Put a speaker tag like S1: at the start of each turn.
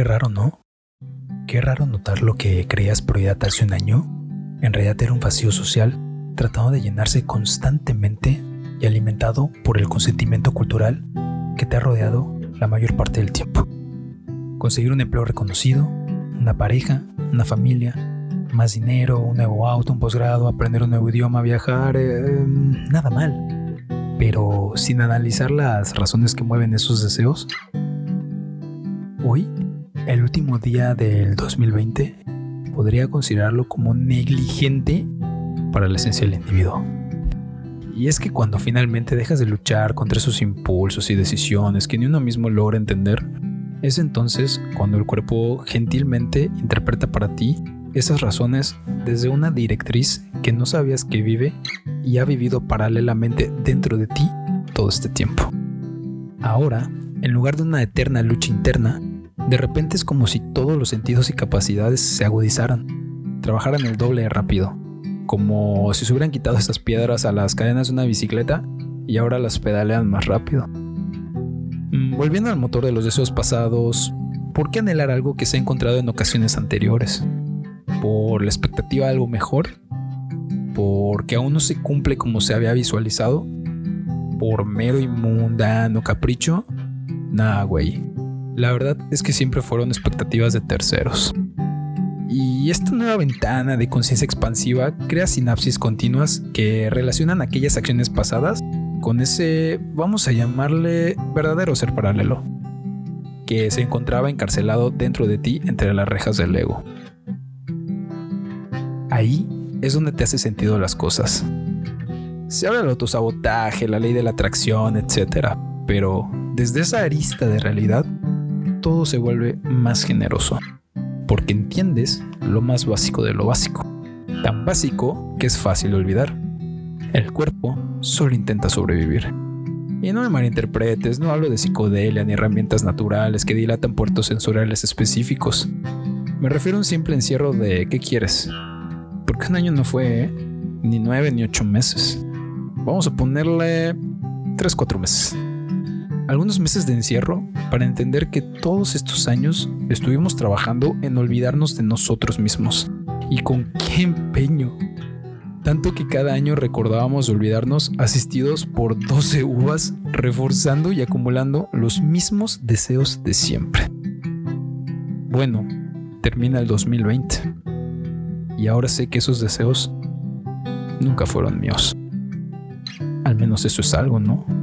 S1: Qué raro, ¿no? Qué raro notar lo que creías prioridad hace un año. En realidad era un vacío social tratando de llenarse constantemente y alimentado por el consentimiento cultural que te ha rodeado la mayor parte del tiempo. Conseguir un empleo reconocido, una pareja, una familia, más dinero, un nuevo auto, un posgrado, aprender un nuevo idioma, viajar, eh, nada mal. Pero sin analizar las razones que mueven esos deseos, hoy, el último día del 2020, podría considerarlo como negligente para la esencia del individuo. Y es que cuando finalmente dejas de luchar contra esos impulsos y decisiones que ni uno mismo logra entender, es entonces cuando el cuerpo gentilmente interpreta para ti esas razones desde una directriz que no sabías que vive y ha vivido paralelamente dentro de ti todo este tiempo. Ahora, en lugar de una eterna lucha interna, de repente es como si todos los sentidos y capacidades se agudizaran, trabajaran el doble rápido, como si se hubieran quitado esas piedras a las cadenas de una bicicleta y ahora las pedalean más rápido. Mm, volviendo al motor de los deseos pasados, ¿por qué anhelar algo que se ha encontrado en ocasiones anteriores? ¿Por la expectativa de algo mejor? ¿Porque aún no se cumple como se había visualizado? ¿Por mero y mundano capricho? Nah, güey. La verdad es que siempre fueron expectativas de terceros. Y esta nueva ventana de conciencia expansiva crea sinapsis continuas que relacionan aquellas acciones pasadas con ese, vamos a llamarle, verdadero ser paralelo, que se encontraba encarcelado dentro de ti entre las rejas del ego. Ahí es donde te hace sentido las cosas. Se habla del autosabotaje, la ley de la atracción, etc. Pero desde esa arista de realidad, todo se vuelve más generoso, porque entiendes lo más básico de lo básico, tan básico que es fácil olvidar. El cuerpo solo intenta sobrevivir. Y no me malinterpretes, no hablo de psicodelia ni herramientas naturales que dilatan puertos sensoriales específicos. Me refiero a un simple encierro de ¿qué quieres? Porque un año no fue, ¿eh? ni nueve ni ocho meses. Vamos a ponerle tres, cuatro meses. Algunos meses de encierro para entender que todos estos años estuvimos trabajando en olvidarnos de nosotros mismos. Y con qué empeño tanto que cada año recordábamos olvidarnos asistidos por 12 uvas, reforzando y acumulando los mismos deseos de siempre. Bueno, termina el 2020 y ahora sé que esos deseos nunca fueron míos. Al menos eso es algo, ¿no?